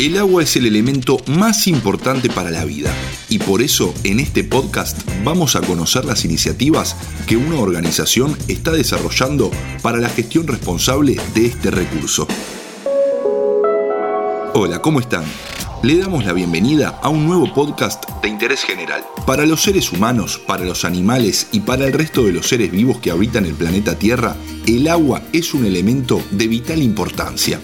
El agua es el elemento más importante para la vida y por eso en este podcast vamos a conocer las iniciativas que una organización está desarrollando para la gestión responsable de este recurso. Hola, ¿cómo están? Le damos la bienvenida a un nuevo podcast de interés general. Para los seres humanos, para los animales y para el resto de los seres vivos que habitan el planeta Tierra, el agua es un elemento de vital importancia.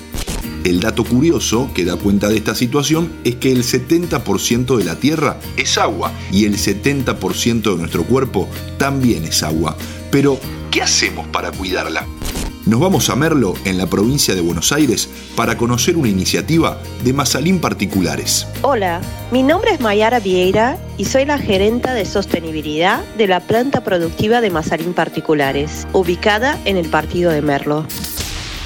El dato curioso que da cuenta de esta situación es que el 70% de la Tierra es agua y el 70% de nuestro cuerpo también es agua. Pero, ¿qué hacemos para cuidarla? Nos vamos a Merlo, en la provincia de Buenos Aires, para conocer una iniciativa de Mazalín Particulares. Hola, mi nombre es Mayara Vieira y soy la gerenta de sostenibilidad de la planta productiva de Mazalín Particulares, ubicada en el partido de Merlo.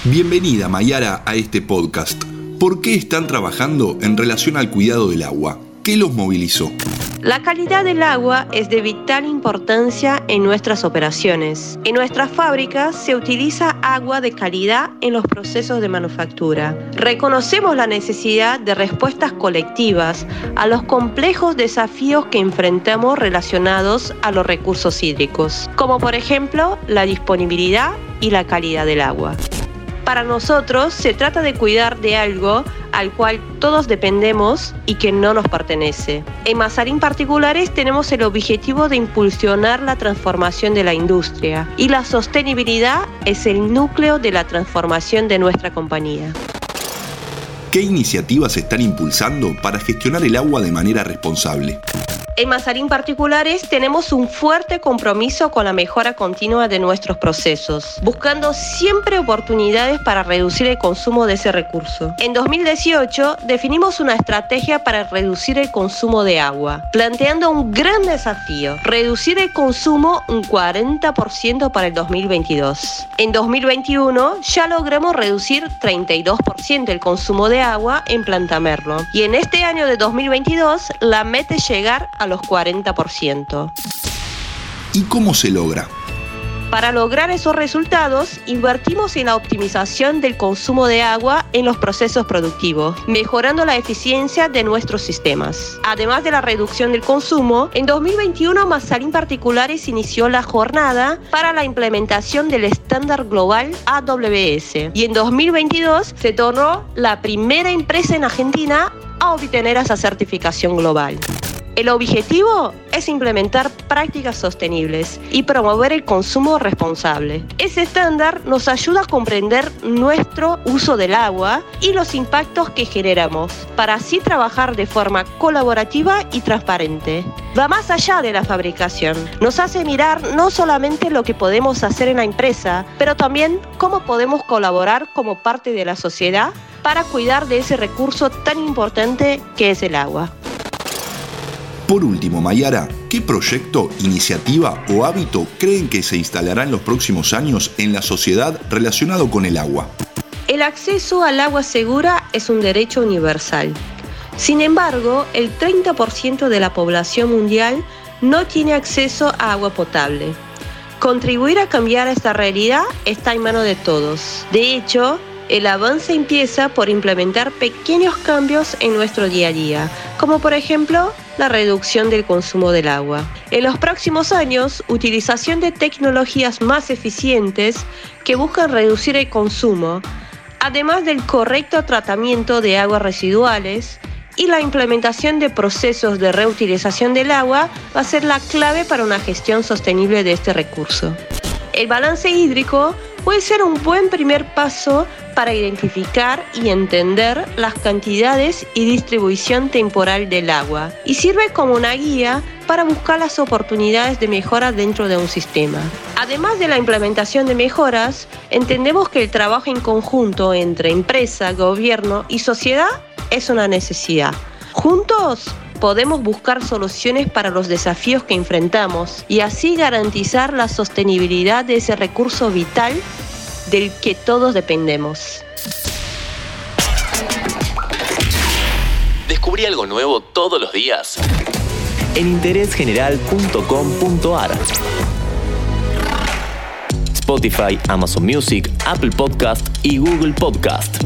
Bienvenida Mayara a este podcast. ¿Por qué están trabajando en relación al cuidado del agua? ¿Qué los movilizó? La calidad del agua es de vital importancia en nuestras operaciones. En nuestras fábricas se utiliza agua de calidad en los procesos de manufactura. Reconocemos la necesidad de respuestas colectivas a los complejos desafíos que enfrentamos relacionados a los recursos hídricos, como por ejemplo la disponibilidad y la calidad del agua. Para nosotros se trata de cuidar de algo al cual todos dependemos y que no nos pertenece. En Mazarín Particulares tenemos el objetivo de impulsionar la transformación de la industria y la sostenibilidad es el núcleo de la transformación de nuestra compañía. ¿Qué iniciativas están impulsando para gestionar el agua de manera responsable? En Mazarín Particulares tenemos un fuerte compromiso con la mejora continua de nuestros procesos, buscando siempre oportunidades para reducir el consumo de ese recurso. En 2018 definimos una estrategia para reducir el consumo de agua, planteando un gran desafío, reducir el consumo un 40% para el 2022. En 2021 ya logramos reducir 32% el consumo de agua en Planta Merlo y en este año de 2022 la meta es llegar a los 40%. ¿Y cómo se logra? Para lograr esos resultados, invertimos en la optimización del consumo de agua en los procesos productivos, mejorando la eficiencia de nuestros sistemas. Además de la reducción del consumo, en 2021 Mazarín Particulares inició la jornada para la implementación del estándar global AWS y en 2022 se tornó la primera empresa en Argentina a obtener esa certificación global. El objetivo es implementar prácticas sostenibles y promover el consumo responsable. Ese estándar nos ayuda a comprender nuestro uso del agua y los impactos que generamos, para así trabajar de forma colaborativa y transparente. Va más allá de la fabricación. Nos hace mirar no solamente lo que podemos hacer en la empresa, pero también cómo podemos colaborar como parte de la sociedad para cuidar de ese recurso tan importante que es el agua. Por último, Mayara, ¿qué proyecto, iniciativa o hábito creen que se instalará en los próximos años en la sociedad relacionado con el agua? El acceso al agua segura es un derecho universal. Sin embargo, el 30% de la población mundial no tiene acceso a agua potable. Contribuir a cambiar esta realidad está en manos de todos. De hecho, el avance empieza por implementar pequeños cambios en nuestro día a día, como por ejemplo la reducción del consumo del agua. En los próximos años, utilización de tecnologías más eficientes que buscan reducir el consumo, además del correcto tratamiento de aguas residuales, y la implementación de procesos de reutilización del agua va a ser la clave para una gestión sostenible de este recurso. El balance hídrico puede ser un buen primer paso para identificar y entender las cantidades y distribución temporal del agua y sirve como una guía para buscar las oportunidades de mejora dentro de un sistema. Además de la implementación de mejoras, entendemos que el trabajo en conjunto entre empresa, gobierno y sociedad es una necesidad. Juntos podemos buscar soluciones para los desafíos que enfrentamos y así garantizar la sostenibilidad de ese recurso vital del que todos dependemos. Descubrí algo nuevo todos los días en interésgeneral.com.ar. Spotify, Amazon Music, Apple Podcast y Google Podcast.